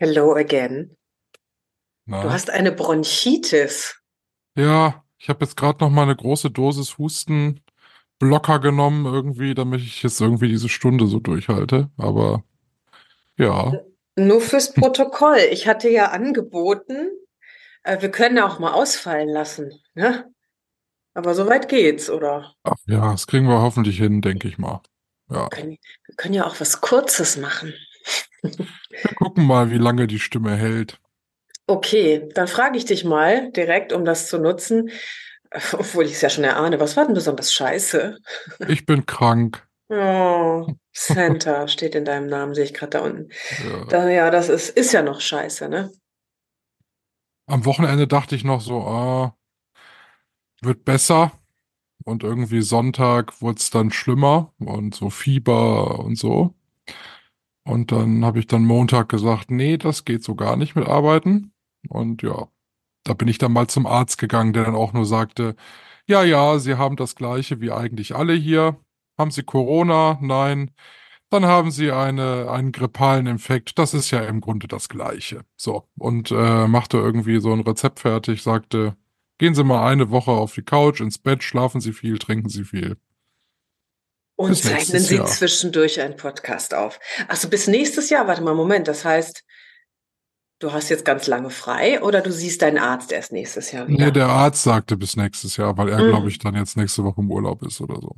Hello again. Na? Du hast eine Bronchitis. Ja, ich habe jetzt gerade noch mal eine große Dosis Hustenblocker genommen, irgendwie, damit ich jetzt irgendwie diese Stunde so durchhalte. Aber ja, Nur fürs Protokoll. Ich hatte ja angeboten, äh, wir können auch mal ausfallen lassen. Ne? Aber so weit geht's, oder? ach ja, das kriegen wir hoffentlich hin, denke ich mal. Ja, Wir können, wir können ja auch was Kurzes machen. Wir gucken mal, wie lange die Stimme hält. Okay, dann frage ich dich mal direkt, um das zu nutzen, obwohl ich es ja schon erahne. Was war denn besonders scheiße? Ich bin krank. Oh, Santa steht in deinem Namen, sehe ich gerade da unten. Ja. Da, ja, das ist, ist ja noch scheiße, ne? Am Wochenende dachte ich noch so, ah, wird besser. Und irgendwie Sonntag wurde es dann schlimmer und so Fieber und so. Und dann habe ich dann Montag gesagt, nee, das geht so gar nicht mit Arbeiten. Und ja, da bin ich dann mal zum Arzt gegangen, der dann auch nur sagte, ja, ja, Sie haben das gleiche wie eigentlich alle hier. Haben Sie Corona? Nein. Dann haben Sie eine, einen grippalen Infekt. Das ist ja im Grunde das Gleiche. So. Und äh, machte irgendwie so ein Rezept fertig, sagte, gehen Sie mal eine Woche auf die Couch, ins Bett, schlafen Sie viel, trinken Sie viel. Und Bis zeichnen Sie Jahr. zwischendurch einen Podcast auf. Achso, bis nächstes Jahr? Warte mal, Moment. Das heißt, du hast jetzt ganz lange frei oder du siehst deinen Arzt erst nächstes Jahr wieder? Nee, der Arzt sagte bis nächstes Jahr, weil er, Mhm. glaube ich, dann jetzt nächste Woche im Urlaub ist oder so.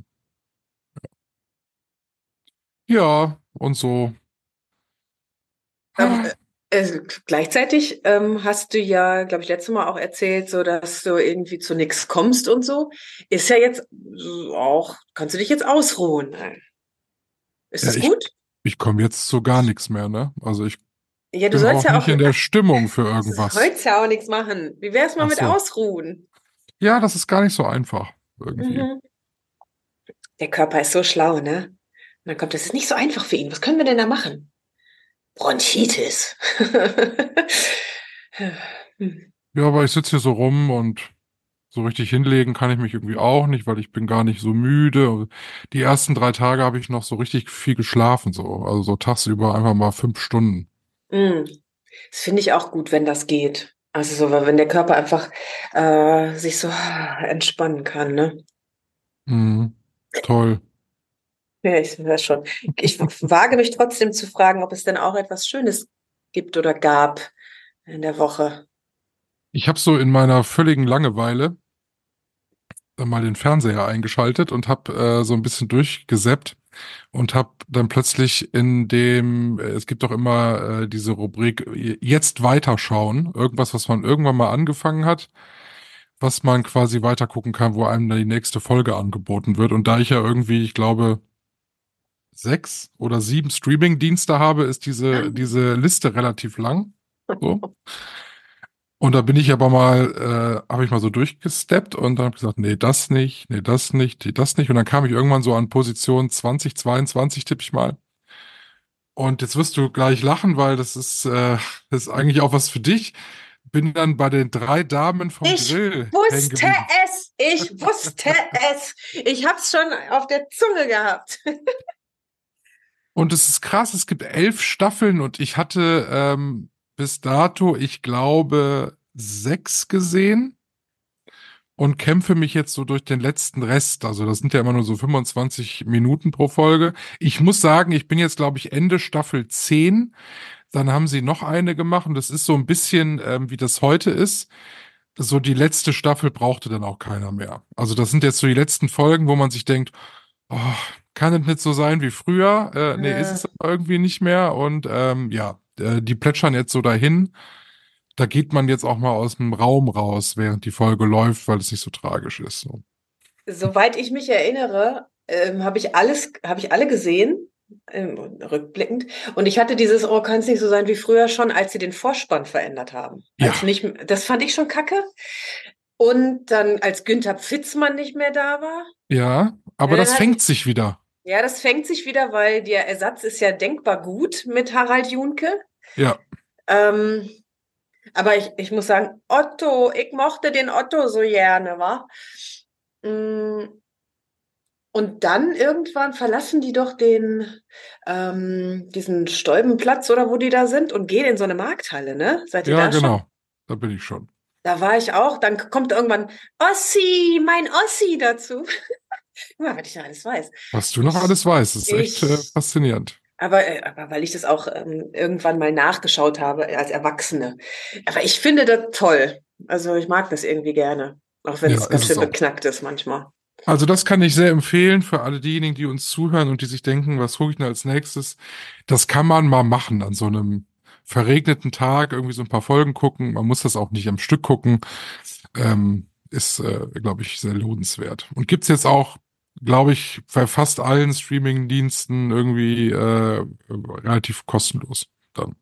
Ja, ja und so. Äh, gleichzeitig ähm, hast du ja, glaube ich, letztes Mal auch erzählt, so dass du irgendwie zu nichts kommst und so. Ist ja jetzt so auch, kannst du dich jetzt ausruhen? Ist Ja, das ich- gut? Ich komme jetzt zu gar nichts mehr, ne? Also ich Ja, du bin sollst auch ja nicht auch. in der Stimmung für du irgendwas. sollst ja auch nichts machen. Wie wär's mal Ach mit so. Ausruhen? Ja, das ist gar nicht so einfach irgendwie. Mhm. Der Körper ist so schlau, ne? Und dann kommt, das ist nicht so einfach für ihn. Was können wir denn da machen? Bronchitis. Ja, aber ich sitze hier so rum und so richtig hinlegen kann ich mich irgendwie auch nicht, weil ich bin gar nicht so müde. Die ersten drei Tage habe ich noch so richtig viel geschlafen, so. Also so tagsüber einfach mal fünf Stunden. Mm. Das finde ich auch gut, wenn das geht. Also so, wenn der Körper einfach äh, sich so entspannen kann, ne? Mhm. Toll. Ja, ich weiß schon. Ich wage mich trotzdem zu fragen, ob es denn auch etwas Schönes gibt oder gab in der Woche. Ich habe so in meiner völligen Langeweile mal den Fernseher eingeschaltet und habe äh, so ein bisschen durchgesäppt und habe dann plötzlich in dem, äh, es gibt doch immer äh, diese Rubrik äh, jetzt weiterschauen, irgendwas, was man irgendwann mal angefangen hat, was man quasi weiter gucken kann, wo einem dann die nächste Folge angeboten wird. Und da ich ja irgendwie, ich glaube, sechs oder sieben Streaming-Dienste habe, ist diese, diese Liste relativ lang. So. Und da bin ich aber mal, äh, habe ich mal so durchgesteppt und dann habe ich gesagt, nee, das nicht, nee, das nicht, nee, das nicht. Und dann kam ich irgendwann so an Position 20, 22, tippe ich mal. Und jetzt wirst du gleich lachen, weil das ist, äh, das ist eigentlich auch was für dich. Bin dann bei den drei Damen vom Ich Grill hängen Wusste es! Ich wusste es! Ich hab's schon auf der Zunge gehabt. Und es ist krass, es gibt elf Staffeln und ich hatte ähm, bis dato, ich glaube, sechs gesehen und kämpfe mich jetzt so durch den letzten Rest. Also das sind ja immer nur so 25 Minuten pro Folge. Ich muss sagen, ich bin jetzt, glaube ich, Ende Staffel 10. Dann haben sie noch eine gemacht und das ist so ein bisschen, ähm, wie das heute ist. So die letzte Staffel brauchte dann auch keiner mehr. Also das sind jetzt so die letzten Folgen, wo man sich denkt, oh, kann es nicht so sein wie früher? Äh, nee, Ja. ist es aber irgendwie nicht mehr. Und ähm, ja, äh, die plätschern jetzt so dahin. Da geht man jetzt auch mal aus dem Raum raus, während die Folge läuft, weil es nicht so tragisch ist. So. Soweit ich mich erinnere, ähm, habe ich alles, habe ich alle gesehen. ähm, rückblickend. Und ich hatte dieses, oh, kann es nicht so sein wie früher schon, als sie den Vorspann verändert haben. Ja. Nicht, das fand ich schon kacke. Und dann, als Günther Pfitzmann nicht mehr da war. Ja, aber Ja, das fängt sich wieder. Ja, das fängt sich wieder, weil der Ersatz ist ja denkbar gut mit Harald Junke. Ja. Ähm, aber ich, ich muss sagen, Otto, ich mochte den Otto so gerne, wa? Mm, Und dann irgendwann verlassen die doch den, ähm, diesen Stäubenplatz oder wo die da sind und gehen in so eine Markthalle, ne? Seid ihr Ja, da schon? genau. Da bin ich schon. Da war ich auch. Dann kommt irgendwann Ossi, mein Ossi dazu. Guck mal, was ich noch alles weiß. Was du noch alles weißt, ist echt Ich- äh, faszinierend. Aber, äh, aber weil ich das auch ähm, irgendwann mal nachgeschaut habe als Erwachsene. Aber ich finde das toll. Also ich mag das irgendwie gerne. Auch wenn Ja, es ganz schön beknackt ist manchmal. Also das kann ich sehr empfehlen für alle diejenigen, die uns zuhören und die sich denken, was gucke ich denn als nächstes? Das kann man mal machen an so einem verregneten Tag, irgendwie so ein paar Folgen gucken. Man muss das auch nicht am Stück gucken. Ähm, ist, äh, glaube ich, sehr lohnenswert. Und gibt's jetzt auch, glaube ich, bei fast allen Streaming-Diensten irgendwie äh, relativ kostenlos dann.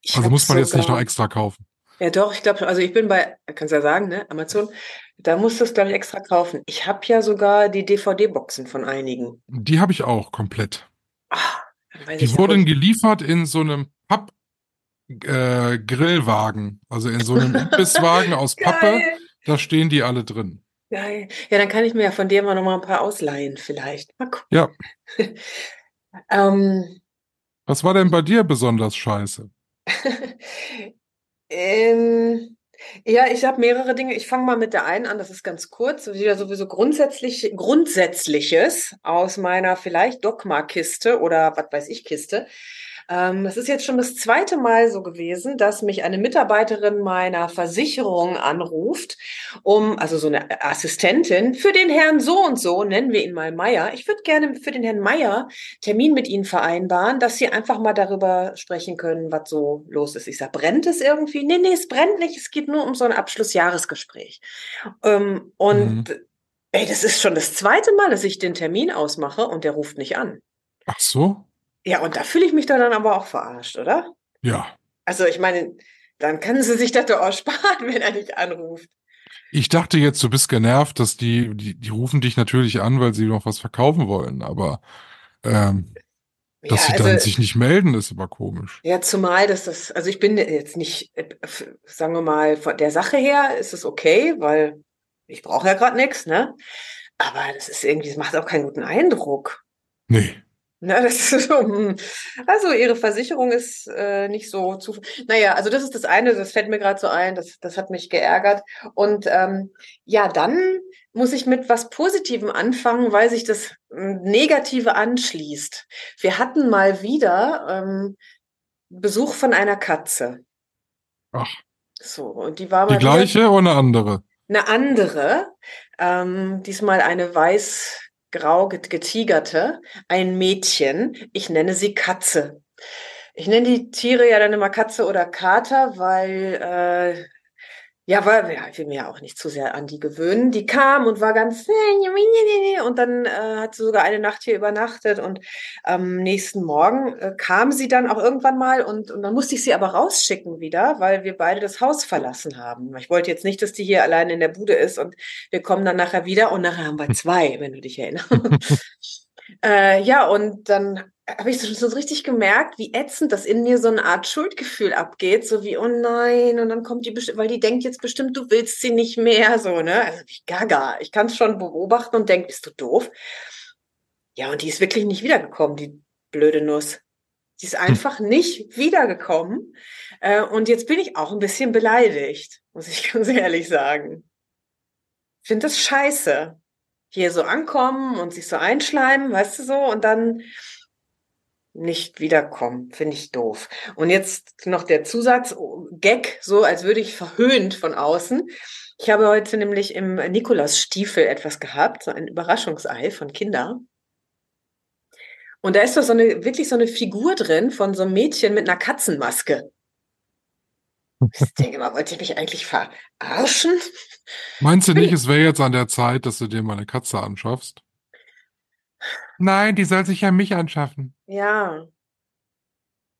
Ich Also muss man jetzt nicht noch extra kaufen. Ja, doch, ich glaube, also ich bin bei, kannst ja sagen, ne, Amazon, da musst du es, glaube ich, extra kaufen. Ich habe ja sogar die DVD-Boxen von einigen. Die habe ich auch komplett. Ich Die wurden geliefert in so einem Papp äh, Grillwagen, also in so einem Imbisswagen aus Pappe. Geil, Da stehen die alle drin. geil. Ja, dann kann ich mir ja von dir mal noch mal ein paar ausleihen, vielleicht. Mal gucken. Ja. ähm, Was war denn bei dir besonders scheiße? ähm, ja, ich habe mehrere Dinge. Ich fange mal mit der einen an, das ist ganz kurz. Wieder sowieso grundsätzlich, Grundsätzliches aus meiner vielleicht Dogma-Kiste oder was weiß ich Kiste. Ähm, das ist jetzt schon das zweite Mal so gewesen, dass mich eine Mitarbeiterin meiner Versicherung anruft, um, also so eine Assistentin, für den Herrn so und so, nennen wir ihn mal Meier. Ich würde gerne für den Herrn Meier Termin mit Ihnen vereinbaren, dass Sie einfach mal darüber sprechen können, was so los ist. Ich sage, brennt es irgendwie? Nee, nee, es brennt nicht. Es geht nur um so ein Abschlussjahresgespräch. Ähm, und ey, das ist schon das zweite Mal, dass ich den Termin ausmache und der ruft nicht an. Ach so? Ja, und da fühle ich mich doch dann aber auch verarscht, oder? Ja. Also ich meine, dann können Sie sich das doch auch sparen, wenn er nicht anruft. Ich dachte jetzt, du bist genervt, dass die, die, die rufen dich natürlich an, weil sie noch was verkaufen wollen, aber ähm, dass sie ja, dann also, sich nicht melden, ist aber komisch. ja, zumal dass das, also ich bin jetzt nicht, äh, sagen wir mal, von der Sache her ist es okay, weil ich brauche ja gerade nichts, ne? Aber das ist irgendwie, das macht auch keinen guten Eindruck. Nee. Ne, das ist so, hm. also ihre Versicherung ist äh, nicht so zu. Naja, also das ist das eine, das fällt mir gerade so ein, das, das hat mich geärgert. Und ähm, ja, dann muss ich mit was Positivem anfangen, weil sich das ähm, Negative anschließt. Wir hatten mal wieder ähm, Besuch von einer Katze. Ach. So, und die war Die mal wieder- gleiche oder eine andere? eine andere, ähm, diesmal eine weiß-grau get- getigerte, ein Mädchen. Ich nenne sie Katze. Ich nenne die Tiere ja dann immer Katze oder Kater, weil, äh, ja, weil ja, ich will mir ja auch nicht zu sehr an die gewöhnen. Die kam und war ganz und dann äh, hat sie sogar eine Nacht hier übernachtet und am nächsten Morgen äh, kam sie dann auch irgendwann mal und, und dann musste ich sie aber rausschicken wieder, weil wir beide das Haus verlassen haben. Ich wollte jetzt nicht, dass die hier alleine in der Bude ist und wir kommen dann nachher wieder und nachher haben wir zwei, wenn du dich erinnerst. äh, ja, und dann habe ich so, so richtig gemerkt, wie ätzend das in mir so eine Art Schuldgefühl abgeht, so wie, oh nein, und dann kommt die bestimmt, weil die denkt jetzt bestimmt, du willst sie nicht mehr, so, ne? Also wie gaga. Ich kann es schon beobachten und denke, bist du doof? Ja, und die ist wirklich nicht wiedergekommen, die blöde Nuss. Die ist einfach nicht wiedergekommen. Äh, und jetzt bin ich auch ein bisschen beleidigt, muss ich ganz ehrlich sagen. Ich finde das scheiße. Hier so ankommen und sich so einschleimen, weißt du so, und dann nicht wiederkommen, finde ich doof. Und jetzt noch der Zusatz, oh, so als würde ich verhöhnt von außen. Ich habe heute nämlich im Nikolausstiefel etwas gehabt, so ein Überraschungsei von Kinder. Und da ist doch so eine, wirklich so eine Figur drin von so einem Mädchen mit einer Katzenmaske. Ich denke mal, wollt ihr mich eigentlich verarschen? Meinst du nicht, es wäre jetzt an der Zeit, dass du dir mal eine Katze anschaffst? Nein, die soll sich ja mich anschaffen. Ja.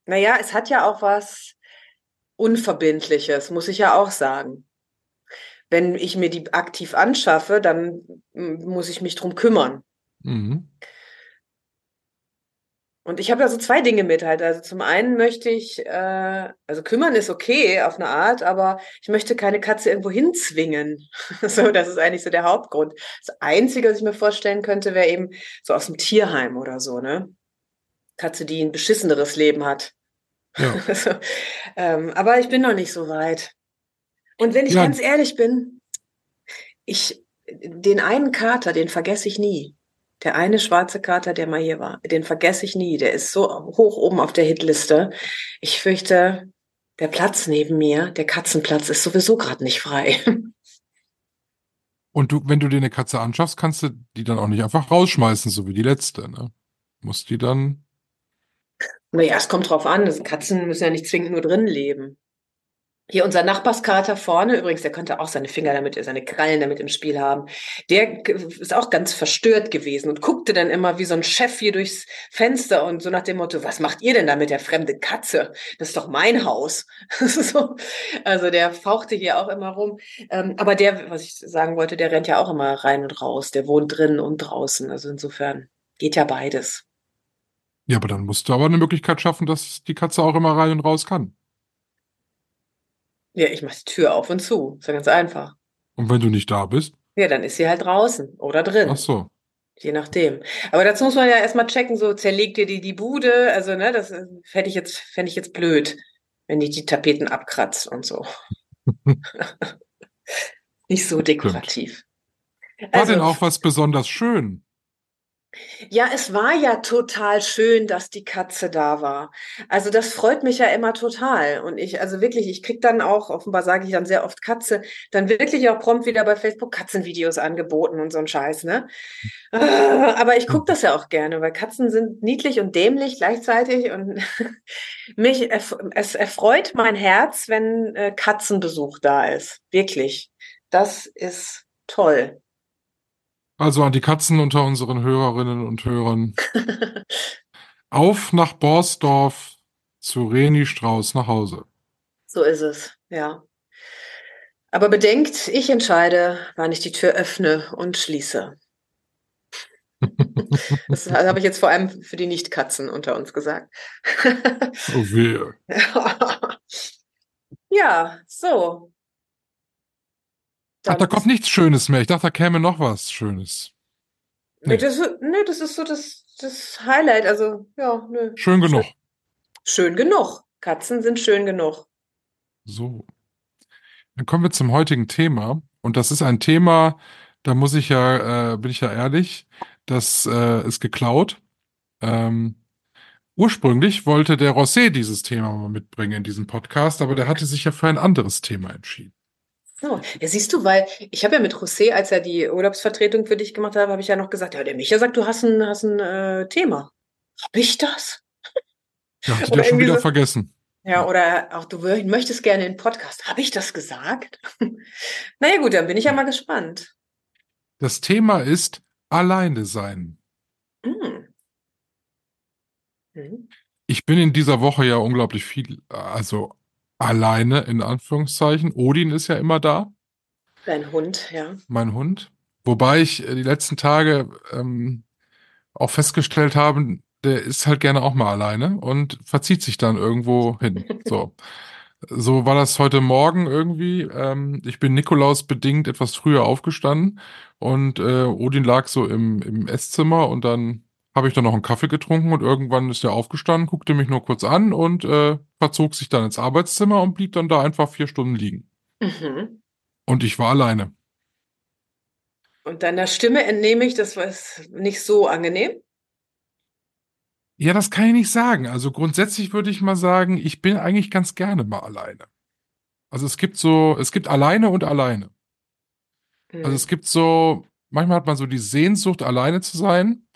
Naja, es hat ja auch was Unverbindliches, muss ich ja auch sagen. Wenn ich mir die aktiv anschaffe, dann mm, muss ich mich drum kümmern. Mhm. Und ich habe da so zwei Dinge mit halt. Also zum einen möchte ich, äh, also kümmern ist okay auf eine Art, aber ich möchte keine Katze irgendwo hinzwingen. so, das ist eigentlich so der Hauptgrund. Das Einzige, was ich mir vorstellen könnte, wäre eben so aus dem Tierheim oder so, ne? Katze, die ein beschisseneres Leben hat. Ja. so, ähm, aber ich bin noch nicht so weit. Und wenn ich Ja. ganz ehrlich bin, ich, den einen Kater, den vergesse ich nie. Der eine schwarze Kater, der mal hier war, den vergesse ich nie. Der ist so hoch oben auf der Hitliste. Ich fürchte, der Platz neben mir, der Katzenplatz, ist sowieso gerade nicht frei. Und du, wenn du dir eine Katze anschaffst, kannst du die dann auch nicht einfach rausschmeißen, so wie die letzte, ne? Musst die dann. Naja, es kommt drauf an. Das Katzen müssen ja nicht zwingend nur drin leben. Hier unser Nachbarskater vorne, übrigens, der könnte auch seine Finger damit, seine Krallen damit im Spiel haben. Der ist auch ganz verstört gewesen und guckte dann immer wie so ein Chef hier durchs Fenster und so nach dem Motto, was macht ihr denn da mit der fremde Katze? Das ist doch mein Haus. so. Also der fauchte hier auch immer rum. Ähm, aber der, was ich sagen wollte, der rennt ja auch immer rein und raus. Der wohnt drin und draußen. Also insofern geht ja beides. Ja, aber dann musst du aber eine Möglichkeit schaffen, dass die Katze auch immer rein und raus kann. Ja, ich mache die Tür auf und zu. Ist ja ganz einfach. Und wenn du nicht da bist, Ja, dann ist sie halt draußen oder drin. ach so. Je nachdem. Aber dazu muss man ja erstmal checken, so zerlegt ihr die die Bude, also ne, das äh, fände ich jetzt fände ich jetzt blöd, wenn die die Tapeten abkratzt und so. Nicht so dekorativ. War Also, denn auch was besonders schön? Ja, es war ja total schön, dass die Katze da war. Also das freut mich ja immer total. Und ich, also wirklich, ich krieg dann auch, offenbar sage ich dann sehr oft Katze, dann wirklich auch prompt wieder bei Facebook Katzenvideos angeboten und so ein Scheiß, ne? Aber ich gucke das ja auch gerne, weil Katzen sind niedlich und dämlich gleichzeitig und mich, es erfreut mein Herz, wenn äh, Katzenbesuch da ist. Wirklich. Das ist toll. Also an die Katzen unter unseren Hörerinnen und Hörern. Auf nach Borsdorf zu Reni Strauß nach Hause. So ist es, ja. Aber bedenkt, ich entscheide, wann ich die Tür öffne und schließe. Das habe ich jetzt vor allem für die Nicht-Katzen unter uns gesagt. Oh wehe. Ja, so. Ach, da kommt nichts Schönes mehr. Ich dachte, da käme noch was Schönes. Nee, das, nee, das ist so das, das Highlight. Also, ja, nö. Schön genug. Schön genug. Katzen sind schön genug. So. Dann kommen wir zum heutigen Thema. Und das ist ein Thema, da muss ich ja, äh, bin ich ja ehrlich, das äh, ist geklaut. Ähm, ursprünglich wollte der Rosé dieses Thema mal mitbringen in diesem Podcast, aber der hatte sich ja für ein anderes Thema entschieden. So, ja, siehst du, weil ich habe ja mit José, als er die Urlaubsvertretung für dich gemacht hat, habe ich ja noch gesagt, ja, der Micha sagt, du hast ein, hast ein äh, Thema. Hab ich das? Ja, Oder der schon wieder so- vergessen. Ja, oder auch du möchtest gerne in den Podcast. Habe ich das gesagt? naja, gut, dann bin ich ja mal gespannt. Das Thema ist alleine sein. Hm. Hm. Ich bin in dieser Woche ja unglaublich viel, also alleine in Anführungszeichen. Odin ist ja immer da. Dein Hund, ja. mein Hund. Wobei ich äh, die letzten Tage ähm, auch festgestellt habe, der ist halt gerne auch mal alleine und verzieht sich dann irgendwo hin. So. So war das heute Morgen irgendwie. Ähm, ich bin Nikolaus bedingt etwas früher aufgestanden und äh, Odin lag so im, im Esszimmer und dann habe ich dann noch einen Kaffee getrunken und irgendwann ist er aufgestanden, guckte mich nur kurz an und äh, verzog sich dann ins Arbeitszimmer und blieb dann da einfach vier Stunden liegen. Mhm. Und ich war alleine. Und deiner Stimme entnehme ich, das war es nicht so angenehm. Ja, das kann ich nicht sagen. Also grundsätzlich würde ich mal sagen, ich bin eigentlich ganz gerne mal alleine. Also es gibt so, es gibt alleine und alleine. Hm. Also es gibt so, manchmal hat man so die Sehnsucht, alleine zu sein.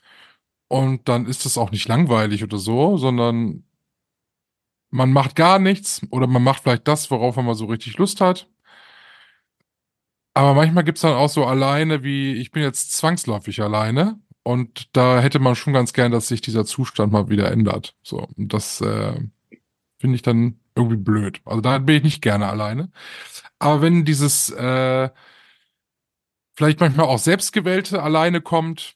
Und dann ist es auch nicht langweilig oder so, sondern man macht gar nichts oder man macht vielleicht das, worauf man mal so richtig Lust hat. Aber manchmal gibt's dann auch so alleine, wie ich bin jetzt zwangsläufig alleine und da hätte man schon ganz gern, dass sich dieser Zustand mal wieder ändert. So, und das äh, finde ich dann irgendwie blöd. Also da bin ich nicht gerne alleine. Aber wenn dieses äh, vielleicht manchmal auch selbstgewählte alleine kommt,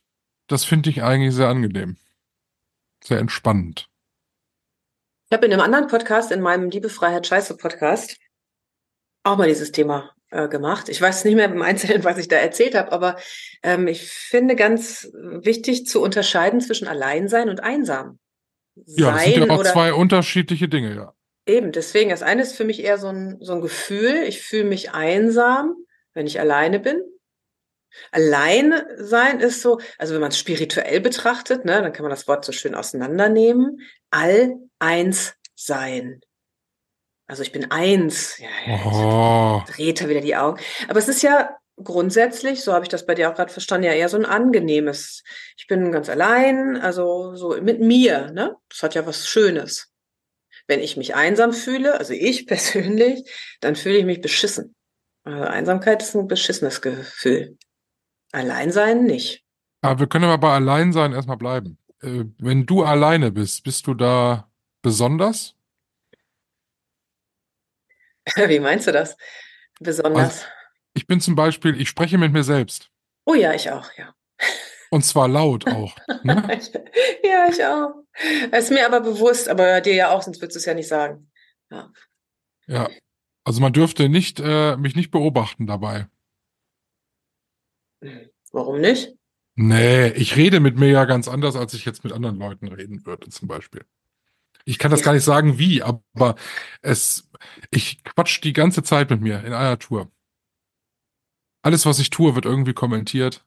das finde ich eigentlich sehr angenehm. Sehr entspannend. Ich habe in einem anderen Podcast, in meinem Liebe Freiheit Scheiße Podcast, auch mal dieses Thema äh, gemacht. Ich weiß nicht mehr im Einzelnen, was ich da erzählt habe, aber ähm, ich finde ganz wichtig zu unterscheiden zwischen Alleinsein und einsam. Ja, das sind ja auch zwei unterschiedliche Dinge, ja. Eben, deswegen, das eine ist für mich eher so ein, so ein Gefühl, ich fühle mich einsam, wenn ich alleine bin. Allein sein ist so, also wenn man es spirituell betrachtet, ne, dann kann man das Wort so schön auseinandernehmen. All eins sein. Also ich bin eins. Ja, ja, oh. dreht er wieder die Augen. Aber es ist ja grundsätzlich, so habe ich das bei dir auch gerade verstanden, ja eher so ein angenehmes. Ich bin ganz allein, also so mit mir, ne? Das hat ja was Schönes. Wenn ich mich einsam fühle, also ich persönlich, dann fühle ich mich beschissen. Also Einsamkeit ist ein beschissenes Gefühl. Alleinsein nicht. Aber wir können aber bei Alleinsein erstmal bleiben. Äh, wenn du alleine bist, bist du da besonders? Wie meinst du das? Besonders? Also, ich bin zum Beispiel, ich spreche mit mir selbst. Oh ja, ich auch, ja. Und zwar laut auch. Ne? ja, ich auch. Ist mir aber bewusst, aber dir ja auch, sonst würdest du es ja nicht sagen. Ja. ja. Also man dürfte nicht, äh, mich nicht beobachten dabei. Warum nicht? Nee, ich rede mit mir ja ganz anders, als ich jetzt mit anderen Leuten reden würde, zum Beispiel. Ich kann das gar nicht sagen, wie, aber es, ich quatsch die ganze Zeit mit mir in einer Tour. Alles, was ich tue, wird irgendwie kommentiert.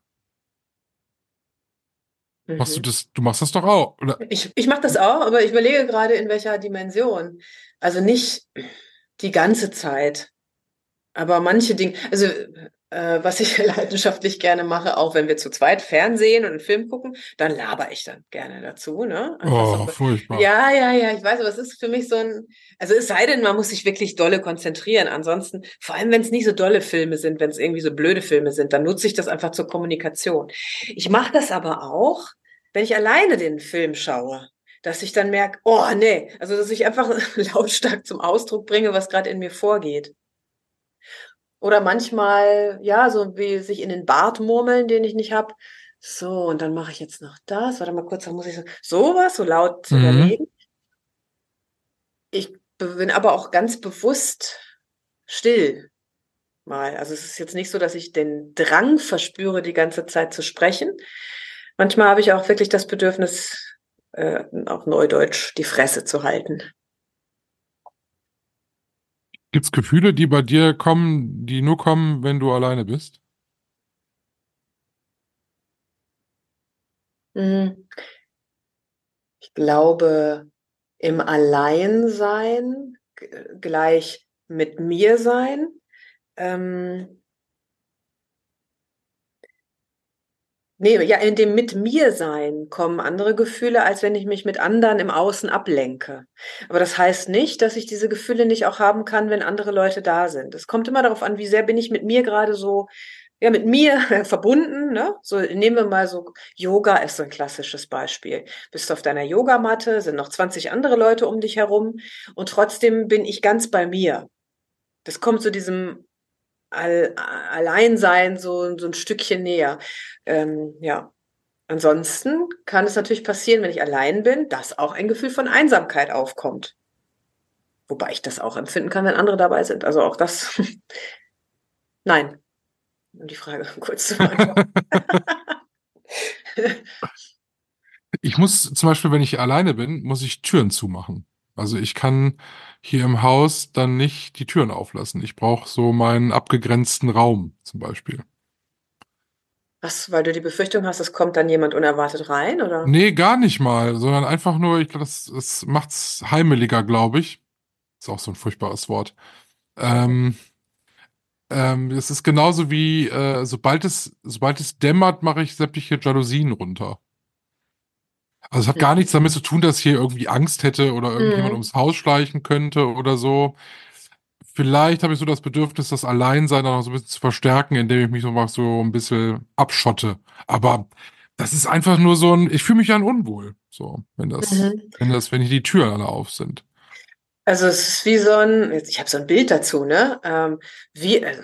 Mhm. Machst du mhm. das, du machst das doch auch, oder? Ich, ich mach das auch, aber ich überlege gerade, in welcher Dimension. Also nicht die ganze Zeit. Aber manche Dinge, also äh, was ich leidenschaftlich gerne mache, auch wenn wir zu zweit Fernsehen und einen Film gucken, dann laber ich dann gerne dazu. Ne? oh, so, furchtbar. Ja, ja, ja, ich weiß, aber es ist für mich so ein, also es sei denn, man muss sich wirklich dolle konzentrieren. Ansonsten, vor allem wenn es nicht so dolle Filme sind, wenn es irgendwie so blöde Filme sind, dann nutze ich das einfach zur Kommunikation. Ich mache das aber auch, wenn ich alleine den Film schaue dass ich dann merke, oh nee, also dass ich einfach lautstark zum Ausdruck bringe, was gerade in mir vorgeht. Oder manchmal, ja, so wie sich in den Bart murmeln, den ich nicht habe. So, und dann mache ich jetzt noch das. Warte mal kurz, dann muss ich so, sowas so laut mhm. überlegen. Ich bin aber auch ganz bewusst still mal. Also es ist jetzt nicht so, dass ich den Drang verspüre, die ganze Zeit zu sprechen. Manchmal habe ich auch wirklich das Bedürfnis, äh, auf Neudeutsch die Fresse zu halten. Gibt es Gefühle, die bei dir kommen, die nur kommen, wenn du alleine bist? Mhm. Ich glaube, im Alleinsein gleich mit mir sein. Ähm, Nee, ja, in dem mit mir sein kommen andere Gefühle, als wenn ich mich mit anderen im Außen ablenke. Aber das heißt nicht, dass ich diese Gefühle nicht auch haben kann, wenn andere Leute da sind. Es kommt immer darauf an, wie sehr bin ich mit mir gerade so, ja, mit mir verbunden, ne? So, nehmen wir mal so, Yoga ist so ein klassisches Beispiel. Bist auf deiner Yogamatte, sind noch 20 andere Leute um dich herum und trotzdem bin ich ganz bei mir. Das kommt zu diesem All, Alleinsein so, so ein Stückchen näher. Ähm, ja. Ansonsten kann es natürlich passieren, wenn ich allein bin, dass auch ein Gefühl von Einsamkeit aufkommt. Wobei ich das auch empfinden kann, wenn andere dabei sind. Also auch das. Nein. Um die Frage kurz zu beantworten. ich muss zum Beispiel, wenn ich alleine bin, muss ich Türen zumachen. Also ich kann hier im Haus dann nicht die Türen auflassen. Ich brauche so meinen abgegrenzten Raum zum Beispiel. Was, weil du die Befürchtung hast, es kommt dann jemand unerwartet rein, oder? Nee, gar nicht mal, sondern einfach nur, ich glaube, das, das macht's heimeliger, glaube ich. Ist auch so ein furchtbares Wort. Ähm, ähm, es ist genauso wie, äh, sobald es, sobald es dämmert, mache ich sämtliche Jalousien runter. Also es hat gar nichts damit zu tun, dass ich hier irgendwie Angst hätte oder irgendjemand mhm. ums Haus schleichen könnte oder so. Vielleicht habe ich so das Bedürfnis, das Alleinsein dann noch so ein bisschen zu verstärken, indem ich mich so mal so ein bisschen abschotte. Aber das ist einfach nur so ein, ich fühle mich dann unwohl. So, wenn das, Mhm. wenn das, wenn die Türen alle auf sind. Also es ist wie so ein, jetzt- ich habe so ein Bild dazu, ne? Ähm, wie, äh,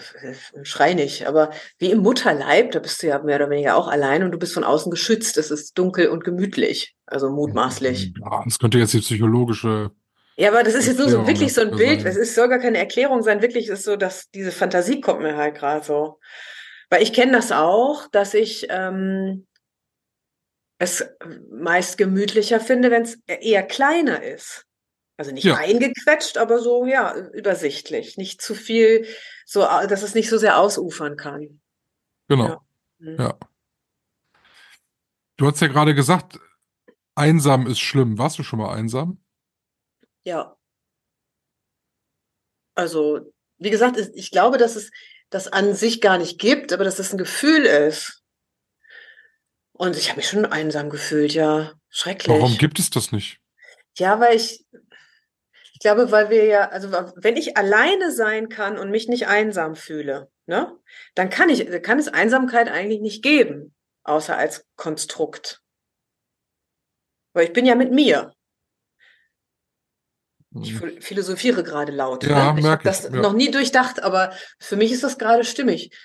schrei nicht, aber wie im Mutterleib, da bist du ja mehr oder weniger auch allein und du bist von außen geschützt. Es ist dunkel und gemütlich, also mutmaßlich. Ja, das könnte jetzt die psychologische, Ja, aber das ist jetzt nur so wirklich so ein Bild. Es ist, soll gar keine Erklärung sein. Wirklich ist so, dass diese Fantasie kommt mir halt gerade so. Weil ich kenne das auch, dass ich ähm, es meist gemütlicher finde, wenn es eher kleiner ist. Also nicht Ja. eingequetscht, aber so, ja, übersichtlich. Nicht zu viel, so, dass es nicht so sehr ausufern kann. genau. Ja. Mhm. Ja. Du hast ja gerade gesagt, einsam ist schlimm. Warst du schon mal einsam? Ja. Also, wie gesagt, es- ich glaube, dass es das an sich gar nicht gibt, aber dass es ein Gefühl ist. Und ich habe mich schon einsam gefühlt, ja. Schrecklich. Warum gibt es das nicht? Ja, weil ich, ich glaube, weil wir ja, also wenn ich alleine sein kann und mich nicht einsam fühle, ne, dann kann ich, kann es Einsamkeit eigentlich nicht geben, außer als Konstrukt. Weil ich bin ja mit mir. Ich phil- philosophiere gerade laut. Ja, ne? Ich merk habe das ich, ja. noch nie durchdacht, aber für mich ist das gerade stimmig.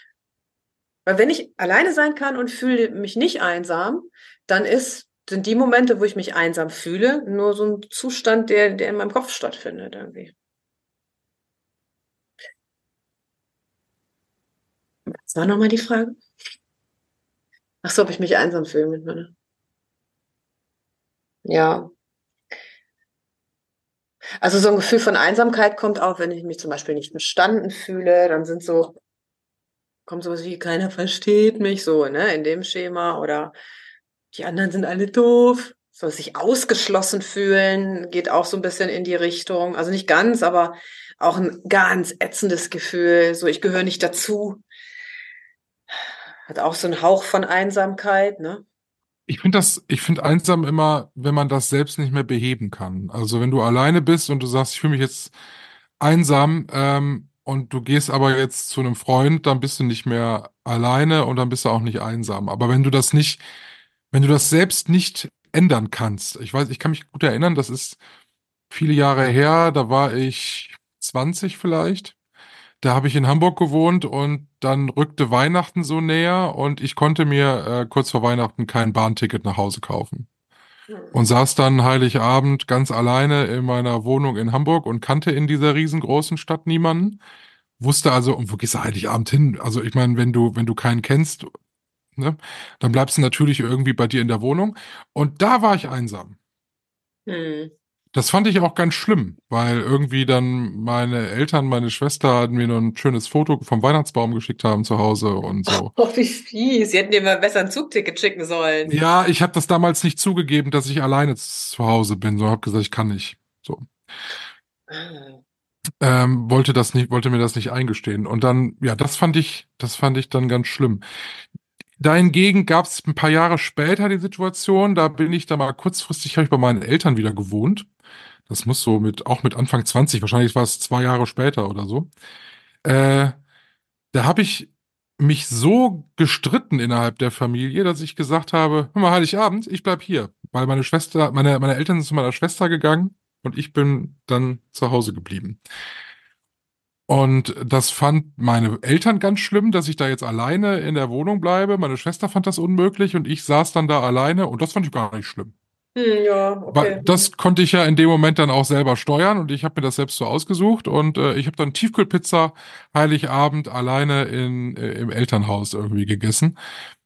Weil wenn ich alleine sein kann und fühle mich nicht einsam, dann ist, sind die Momente, wo ich mich einsam fühle, nur so ein Zustand, der, der in meinem Kopf stattfindet irgendwie. Was war nochmal die Frage? Ach so, ob ich mich einsam fühle mit meiner. Ja. Also so ein Gefühl von Einsamkeit kommt auch, wenn ich mich zum Beispiel nicht verstanden fühle, dann sind so, kommt sowas wie, keiner versteht mich, so, ne, in dem Schema, oder die anderen sind alle doof. So sich ausgeschlossen fühlen, geht auch so ein bisschen in die Richtung. Also nicht ganz, aber auch ein ganz ätzendes Gefühl, so ich gehöre nicht dazu. Hat auch so einen Hauch von Einsamkeit, ne? Ich finde das, ich finde einsam immer, wenn man das selbst nicht mehr beheben kann. Also wenn du alleine bist und du sagst, ich fühle mich jetzt einsam, ähm, und du gehst aber jetzt zu einem Freund, dann bist du nicht mehr alleine und dann bist du auch nicht einsam. Aber wenn du das nicht, wenn du das selbst nicht ändern kannst, ich weiß, ich kann mich gut erinnern, das ist viele Jahre her, da war ich 20 vielleicht. Da habe ich in Hamburg gewohnt und dann rückte Weihnachten so näher und ich konnte mir äh, kurz vor Weihnachten kein Bahnticket nach Hause kaufen. Und saß dann Heiligabend ganz alleine in meiner Wohnung in Hamburg und kannte in dieser riesengroßen Stadt niemanden. Wusste also, und wo gehst du Heiligabend hin? Also ich meine, wenn du, wenn du keinen kennst, ne, dann bleibst du natürlich irgendwie bei dir in der Wohnung. Und da war ich einsam. Hm. Das fand ich auch ganz schlimm, weil irgendwie dann meine Eltern, meine Schwester mir noch ein schönes Foto vom Weihnachtsbaum geschickt haben zu Hause und so. Oh, wie fies. Sie hätten dir mal besser ein Zugticket schicken sollen. Ja, ich habe das damals nicht zugegeben, dass ich alleine zu Hause bin, sondern habe gesagt, ich kann nicht. So. Ah. Ähm, wollte das nicht, wollte mir das nicht eingestehen. Und dann, ja, das fand ich, das fand ich dann ganz schlimm. Dahingegen gab es ein paar Jahre später die Situation, da bin ich da mal kurzfristig, habe ich bei meinen Eltern wieder gewohnt. Das muss so mit, auch mit Anfang 20, wahrscheinlich war es zwei Jahre später oder so. Äh, da habe ich mich so gestritten innerhalb der Familie, dass ich gesagt habe, hör mal, Heiligabend, ich bleib hier. Weil meine Schwester, meine, meine Eltern sind zu meiner Schwester gegangen und ich bin dann zu Hause geblieben. Und das fand meine Eltern ganz schlimm, dass ich da jetzt alleine in der Wohnung bleibe. Meine Schwester fand das unmöglich und ich saß dann da alleine und das fand ich gar nicht schlimm. Hm, ja, Weil okay. das konnte ich ja in dem Moment dann auch selber steuern und ich habe mir das selbst so ausgesucht und äh, ich habe dann Tiefkühlpizza Heiligabend alleine in, äh, im Elternhaus irgendwie gegessen.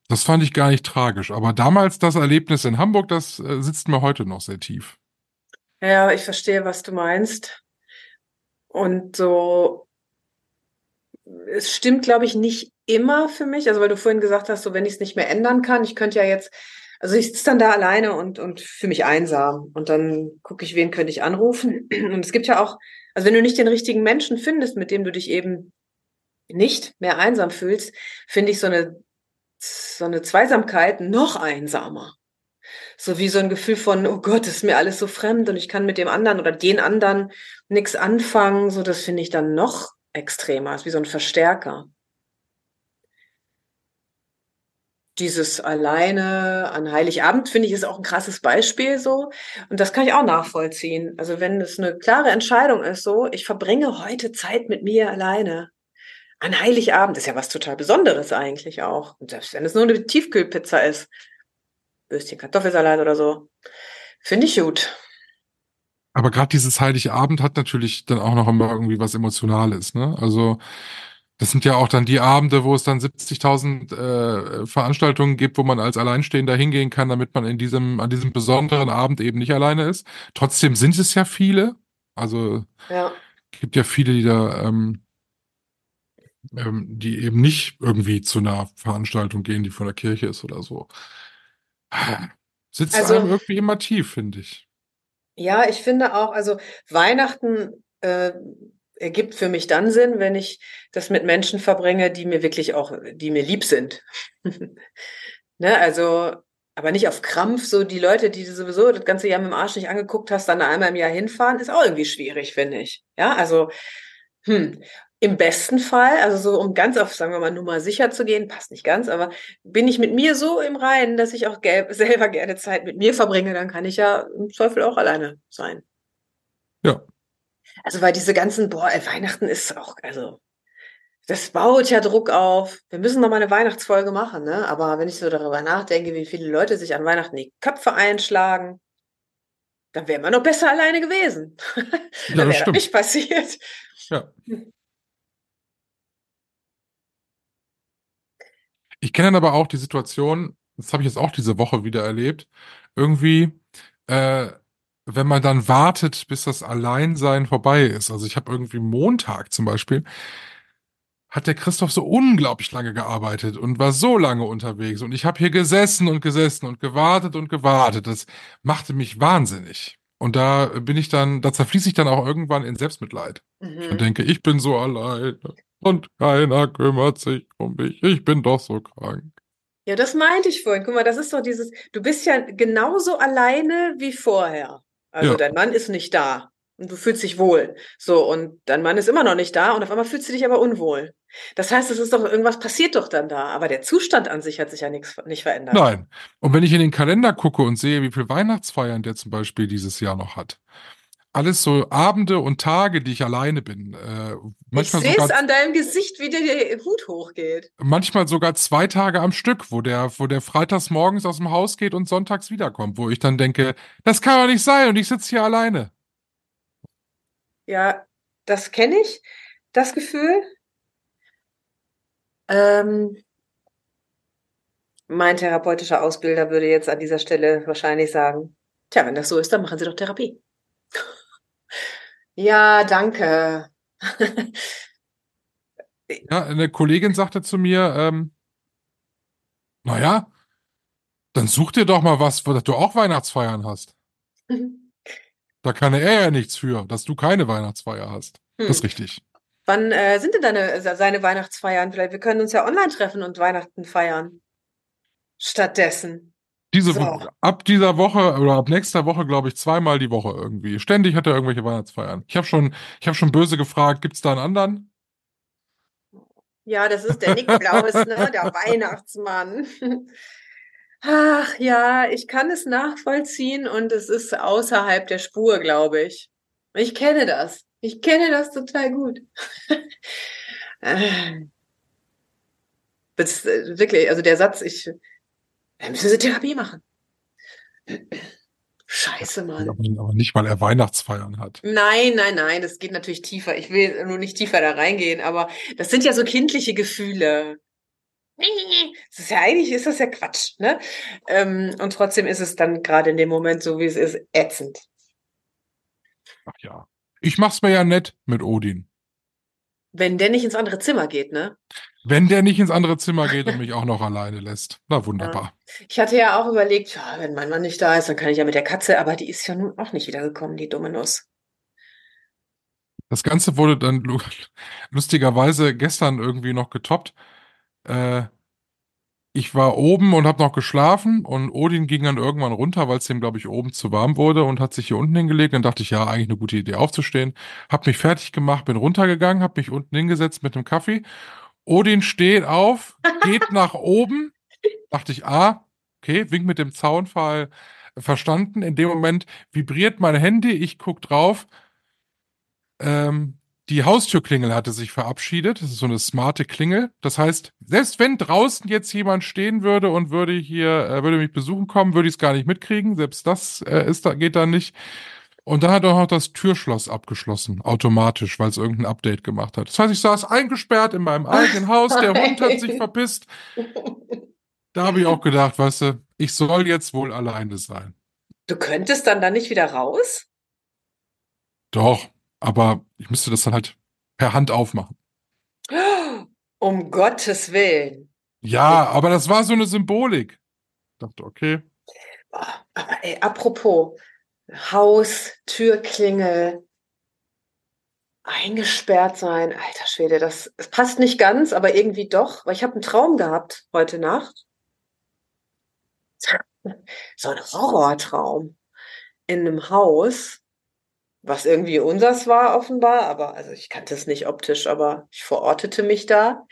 Das fand ich gar nicht tragisch. Aber damals das Erlebnis in Hamburg, das äh, sitzt mir heute noch sehr tief. Ja, ich verstehe, was du meinst. Und so, es stimmt, glaube ich, nicht immer für mich. Also, weil du vorhin gesagt hast, so, wenn ich es nicht mehr ändern kann, ich könnte ja jetzt, also ich sitze dann da alleine und, und fühle mich einsam. Und dann gucke ich, wen könnte ich anrufen. Und es gibt ja auch, also wenn du nicht den richtigen Menschen findest, mit dem du dich eben nicht mehr einsam fühlst, finde ich so eine, so eine Zweisamkeit noch einsamer. So wie so ein Gefühl von, oh Gott, ist mir alles so fremd und ich kann mit dem anderen oder den anderen nichts anfangen. So, das finde ich dann noch extremer, ist wie so ein Verstärker. dieses alleine an Heiligabend finde ich ist auch ein krasses Beispiel so. Und das kann ich auch nachvollziehen. Also wenn es eine klare Entscheidung ist, so, ich verbringe heute Zeit mit mir alleine. An Heiligabend ist ja was total Besonderes eigentlich auch. Und selbst wenn es nur eine Tiefkühlpizza ist, Würstchen Kartoffelsalat oder so, finde ich gut. Aber gerade dieses Heiligabend hat natürlich dann auch noch immer irgendwie was Emotionales, ne? Also das sind ja auch dann die Abende, wo es dann 70.000 äh, Veranstaltungen gibt, wo man als Alleinstehender hingehen kann, damit man in diesem, an diesem besonderen Abend eben nicht alleine ist. Trotzdem sind es ja viele. Also Ja. gibt ja viele, die da, ähm, ähm, die eben nicht irgendwie zu einer Veranstaltung gehen, die von der Kirche ist oder so. Sitzt Also- einem irgendwie immer tief, finde ich. Ja, ich finde auch, also Weihnachten äh, ergibt für mich dann Sinn, wenn ich das mit Menschen verbringe, die mir wirklich auch, die mir lieb sind. ne, also, aber nicht auf Krampf, so die Leute, die du sowieso das ganze Jahr mit dem Arsch nicht angeguckt hast, dann einmal im Jahr hinfahren, ist auch irgendwie schwierig, finde ich. Ja, also, hm. Im besten Fall, also so um ganz auf, sagen wir mal, Nummer sicher zu gehen, passt nicht ganz, aber bin ich mit mir so im Reinen, dass ich auch selber gerne Zeit mit mir verbringe, dann kann ich ja im Zweifel auch alleine sein. Ja. Also weil diese ganzen, boah, ey, Weihnachten ist auch, also das baut ja Druck auf. Wir müssen noch mal eine Weihnachtsfolge machen, ne? Aber wenn ich so darüber nachdenke, wie viele Leute sich an Weihnachten die Köpfe einschlagen, dann wären wir noch besser alleine gewesen. Ja, dann das wäre das nicht passiert. Ja. Ich kenne dann aber auch die Situation, das habe ich jetzt auch diese Woche wieder erlebt, irgendwie, äh, wenn man dann wartet, bis das Alleinsein vorbei ist. Also ich habe irgendwie Montag zum Beispiel, hat der Christoph so unglaublich lange gearbeitet und war so lange unterwegs. Und ich habe hier gesessen und gesessen und gewartet und gewartet. Das machte mich wahnsinnig. Und da bin ich dann, da zerfließe ich dann auch irgendwann in Selbstmitleid. Ich Mhm. denke, ich bin so alleine und keiner kümmert sich um mich. Ich bin doch so krank. Ja, das meinte ich vorhin. Guck mal, das ist doch dieses, du bist ja genauso alleine wie vorher. Also Ja. dein Mann ist nicht da und du fühlst dich wohl. So, und dein Mann ist immer noch nicht da und auf einmal fühlst du dich aber unwohl. Das heißt, es ist doch, irgendwas passiert doch dann da. Aber der Zustand an sich hat sich ja nichts, nicht verändert. Nein. Und wenn ich in den Kalender gucke und sehe, wie viel Weihnachtsfeiern der zum Beispiel dieses Jahr noch hat. Alles so Abende und Tage, die ich alleine bin. Äh, Ich manchmal, sehe es an deinem Gesicht, wie dir der Hut hochgeht. manchmal sogar zwei Tage am Stück, wo der, wo der freitags morgens aus dem Haus geht und sonntags wiederkommt, wo ich dann denke, das kann doch nicht sein und ich sitze hier alleine. Ja, das kenne ich, das Gefühl. Ähm, mein therapeutischer Ausbilder würde jetzt an dieser Stelle wahrscheinlich sagen, tja, wenn das so ist, dann machen Sie doch Therapie. Ja, danke. Ja, eine Kollegin sagte zu mir, ähm, naja, dann such dir doch mal was, wo du auch Weihnachtsfeiern hast. Da kann er ja nichts für, dass du keine Weihnachtsfeier hast. Das ist Hm. richtig. Wann äh, sind denn deine, seine Weihnachtsfeiern? Vielleicht, wir können uns ja online treffen und Weihnachten feiern. Stattdessen. Diese, So. Ab dieser Woche oder ab nächster Woche, glaube ich, zweimal die Woche irgendwie. Ständig hat er irgendwelche Weihnachtsfeiern. Ich habe schon, ich habe schon böse gefragt, gibt's da einen anderen? Ja, das ist der Nikolaus, ne? Der Weihnachtsmann. Ach ja, ich kann es nachvollziehen und es ist außerhalb der Spur, glaube ich. Ich kenne das. Ich kenne das total gut. Das, äh, wirklich, also der Satz, ich, da müssen Sie Therapie machen. Scheiße, Mann. Aber nicht, weil er Weihnachtsfeiern hat. Nein, nein, nein, das geht natürlich tiefer. Ich will nur nicht tiefer da reingehen, aber das sind ja so kindliche Gefühle. Das ist ja eigentlich ist das ja Quatsch, ne? Ähm, und trotzdem ist es dann gerade in dem Moment so, wie es ist, ätzend. Ach ja. Ich mach's mir ja nett mit Odin. Wenn der nicht ins andere Zimmer geht, ne? Wenn der nicht ins andere Zimmer geht und mich auch noch alleine lässt. Na wunderbar. Ich hatte ja auch überlegt, ja, wenn mein Mann nicht da ist, dann kann ich ja mit der Katze, aber die ist ja nun auch nicht wiedergekommen, die dumme Nuss. Das Ganze wurde dann lu- lustigerweise gestern irgendwie noch getoppt. Äh, ich war oben und habe noch geschlafen und Odin ging dann irgendwann runter, weil es ihm, glaube ich, oben zu warm wurde und hat sich hier unten hingelegt. Dann dachte ich, ja, eigentlich eine gute Idee aufzustehen. Hab mich fertig gemacht, bin runtergegangen, hab mich unten hingesetzt mit dem Kaffee. Odin steht auf, geht nach oben Dachte ich, ah, okay, Wink mit dem Zaunfall verstanden. In dem Moment vibriert mein Handy, ich guck drauf. Ähm, die Haustürklingel hatte sich verabschiedet. Das ist so eine smarte Klingel. Das heißt, selbst wenn draußen jetzt jemand stehen würde und würde hier, äh, würde mich besuchen kommen, würde ich es gar nicht mitkriegen. Selbst das äh, ist da, geht da nicht. Und dann hat er auch noch das Türschloss abgeschlossen, automatisch, weil es irgendein Update gemacht hat. Das heißt, ich saß eingesperrt in meinem eigenen Haus, der Hund hat sich verpisst. Da habe ich auch gedacht, weißt du, ich soll jetzt wohl alleine sein. Du könntest dann da nicht wieder raus? Doch, aber ich müsste das dann halt per Hand aufmachen. Um Gottes Willen. Ja, aber das war so eine Symbolik. Ich dachte, okay. Aber ey, apropos Haus, Türklingel, eingesperrt sein. Alter Schwede, das, das passt nicht ganz, aber irgendwie doch, weil ich habe einen Traum gehabt heute Nacht. So ein Horrortraum in einem Haus, was irgendwie unsers war offenbar, aber also ich kannte es nicht optisch, aber ich verortete mich da.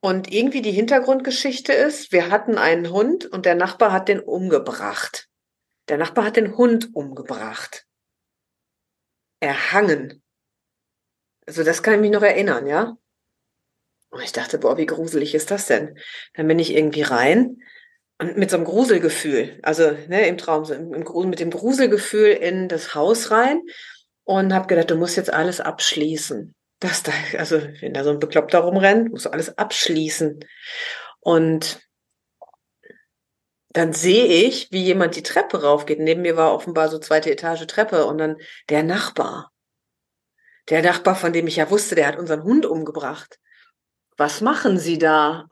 Und irgendwie die Hintergrundgeschichte ist, wir hatten einen Hund und der Nachbar hat den umgebracht. Der Nachbar hat den Hund umgebracht. Erhangen. Also das kann ich mich noch erinnern, ja? Und ich dachte, boah, wie gruselig ist das denn? Dann bin ich irgendwie rein und mit so einem Gruselgefühl, also ne, im Traum, so im, im, mit dem Gruselgefühl in das Haus rein und habe gedacht, du musst jetzt alles abschließen. Das da, also wenn da so ein Bekloppter rumrennt, musst du alles abschließen. Und dann sehe ich, wie jemand die Treppe raufgeht. Neben mir war offenbar so zweite Etage Treppe und dann der Nachbar. Der Nachbar, von dem ich ja wusste, der hat unseren Hund umgebracht. Was machen Sie da?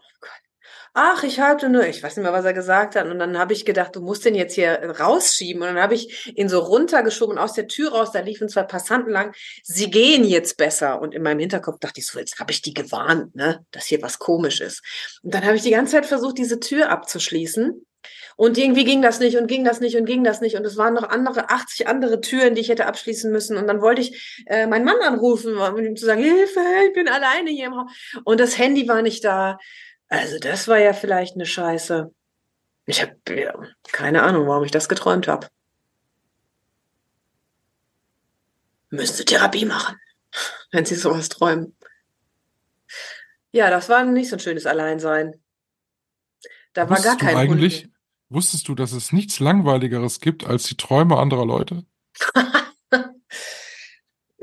Ach, ich hatte nur, ich weiß nicht mehr, was er gesagt hat. Und dann habe ich gedacht, du musst den jetzt hier rausschieben. Und dann habe ich ihn so runtergeschoben aus der Tür raus, da liefen zwei Passanten lang. Sie gehen jetzt besser. Und in meinem Hinterkopf dachte ich so, jetzt habe ich die gewarnt, ne, dass hier was komisch ist. Und dann habe ich die ganze Zeit versucht, diese Tür abzuschließen. Und irgendwie ging das nicht und ging das nicht und ging das nicht. Und es waren noch andere, 80 andere Türen, die ich hätte abschließen müssen. Und dann wollte ich äh, meinen Mann anrufen, um ihm zu sagen, Hilfe, ich bin alleine hier im Haus. Und das Handy war nicht da. Also das war ja vielleicht eine Scheiße. Ich habe ja, keine Ahnung, warum ich das geträumt habe. Müsste Therapie machen, wenn Sie sowas träumen. Ja, das war nicht so ein schönes Alleinsein. Da war gar Wusstest du kein eigentlich, Hund. wusstest du, dass es nichts Langweiligeres gibt als die Träume anderer Leute?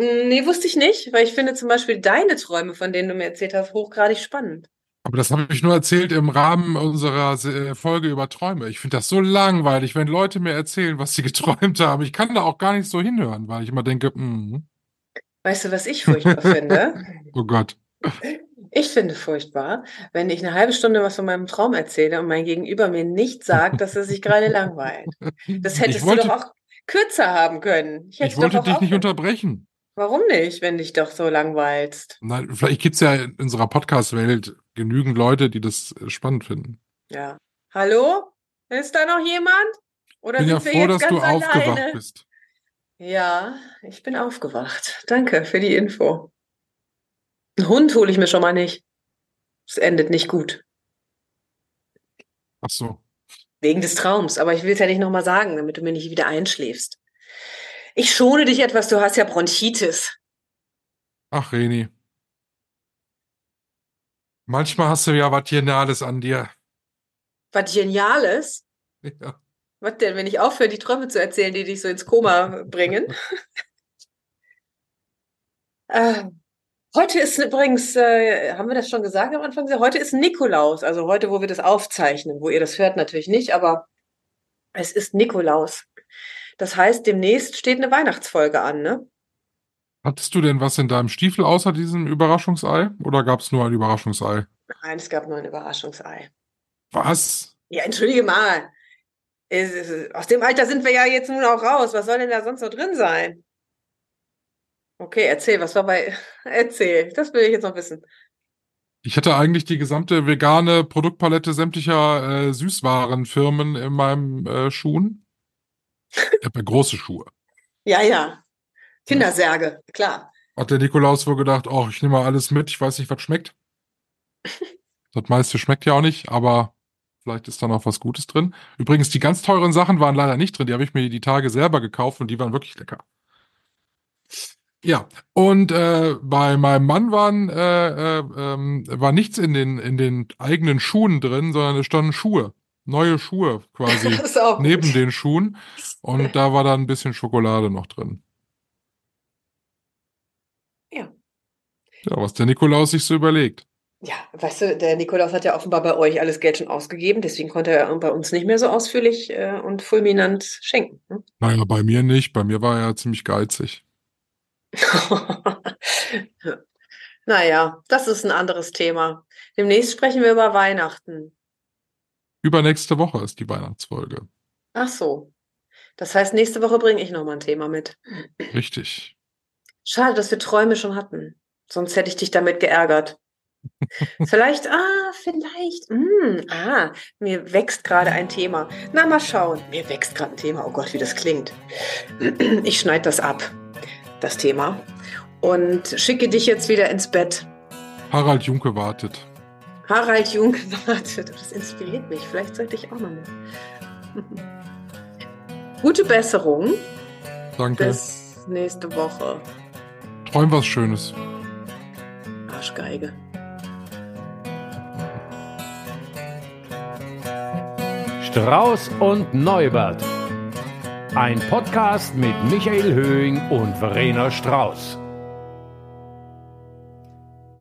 Nee, wusste ich nicht, weil ich finde zum Beispiel deine Träume, von denen du mir erzählt hast, hochgradig spannend. Aber das habe ich nur erzählt im Rahmen unserer Se- Folge über Träume. Ich finde das so langweilig, wenn Leute mir erzählen, was sie geträumt haben. Ich kann da auch gar nicht so hinhören, weil ich immer denke, mm, Weißt du, was ich furchtbar finde? oh Gott. Ich finde furchtbar, wenn ich eine halbe Stunde was von meinem Traum erzähle und mein Gegenüber mir nicht sagt, dass er sich gerade langweilt. Das hättest ich wollte, du doch auch kürzer haben können. Ich ich wollte dich nicht unterbrechen. Warum nicht, wenn dich doch so langweilst? Nein, vielleicht gibt's ja in unserer Podcast-Welt genügend Leute, die das äh, spannend finden. Ja. Hallo? Ist da noch jemand? Oder Ich bin ja sind wir froh, jetzt dass du ganz aufgewacht alleine? bist. Ja, ich bin aufgewacht. Danke für die Info. Einen Hund hole ich mir schon mal nicht. Es endet nicht gut. Ach so. Wegen des Traums. Aber ich will es ja nicht nochmal sagen, damit du mir nicht wieder einschläfst. Ich schone dich etwas, du hast ja Bronchitis. Ach, Reni. Manchmal hast du ja was Geniales an dir. Was Geniales. Ja. Was denn, wenn ich aufhöre, die Träume zu erzählen, die dich so ins Koma bringen? äh, heute ist übrigens, äh, haben wir das schon gesagt am Anfang? Heute ist Nikolaus. Also heute, wo wir das aufzeichnen. Wo ihr das hört, natürlich nicht, aber es ist Nikolaus. Das heißt, demnächst steht eine Weihnachtsfolge an, ne? Hattest du denn was in deinem Stiefel außer diesem Überraschungsei? Oder gab's nur ein Überraschungsei? Nein, es gab nur ein Überraschungsei. Was? Ja, entschuldige mal. Es- es- Aus dem Alter sind wir ja jetzt nun auch raus. Was soll denn da sonst noch drin sein? Okay, erzähl, was war bei. Erzähl, das will ich jetzt noch wissen. Ich hätte eigentlich die gesamte vegane Produktpalette sämtlicher äh, Süßwarenfirmen in meinem äh, Schuhen. Ich habe ja große Schuhe. Ja, ja. Kindersärge, klar. Hat der Nikolaus wohl gedacht, oh, ich nehme mal alles mit, ich weiß nicht, was schmeckt. Das meiste schmeckt ja auch nicht, aber Vielleicht ist da noch was Gutes drin. Übrigens, die ganz teuren Sachen waren leider nicht drin. Die habe ich mir die Tage selber gekauft und die waren wirklich lecker. Ja, und äh, bei meinem Mann waren, äh, äh, ähm, war nichts in den, in den eigenen Schuhen drin, sondern es standen Schuhe. Neue Schuhe quasi auch gut. neben den Schuhen. Und da war dann ein bisschen Schokolade noch drin. Ja. Ja, was der Nikolaus sich so überlegt. Ja, weißt du, der Nikolaus hat ja offenbar bei euch alles Geld schon ausgegeben, deswegen konnte er bei uns nicht mehr so ausführlich äh, und fulminant schenken. ne? Naja, bei mir nicht. Bei mir war er ziemlich geizig. naja, das ist ein anderes Thema. Demnächst sprechen wir über Weihnachten. Übernächste Woche ist die Weihnachtsfolge. Ach so. Das heißt, nächste Woche bringe ich nochmal ein Thema mit. Richtig. Schade, dass wir Träume schon hatten. Sonst hätte ich dich damit geärgert. vielleicht, ah, vielleicht, mm, ah, mir wächst gerade ein Thema. Na, mal schauen. Mir wächst gerade ein Thema. Oh Gott, wie das klingt. Ich schneide das ab, das Thema, und schicke dich jetzt wieder ins Bett. Harald Junke wartet. Harald Jung wartet. Das inspiriert mich. Vielleicht sollte ich auch nochmal. Gute Besserung. Danke. Bis nächste Woche. Träum was Schönes. Arschgeige. Strauß und Neubert. Ein Podcast mit Michael Höhing und Verena Strauß.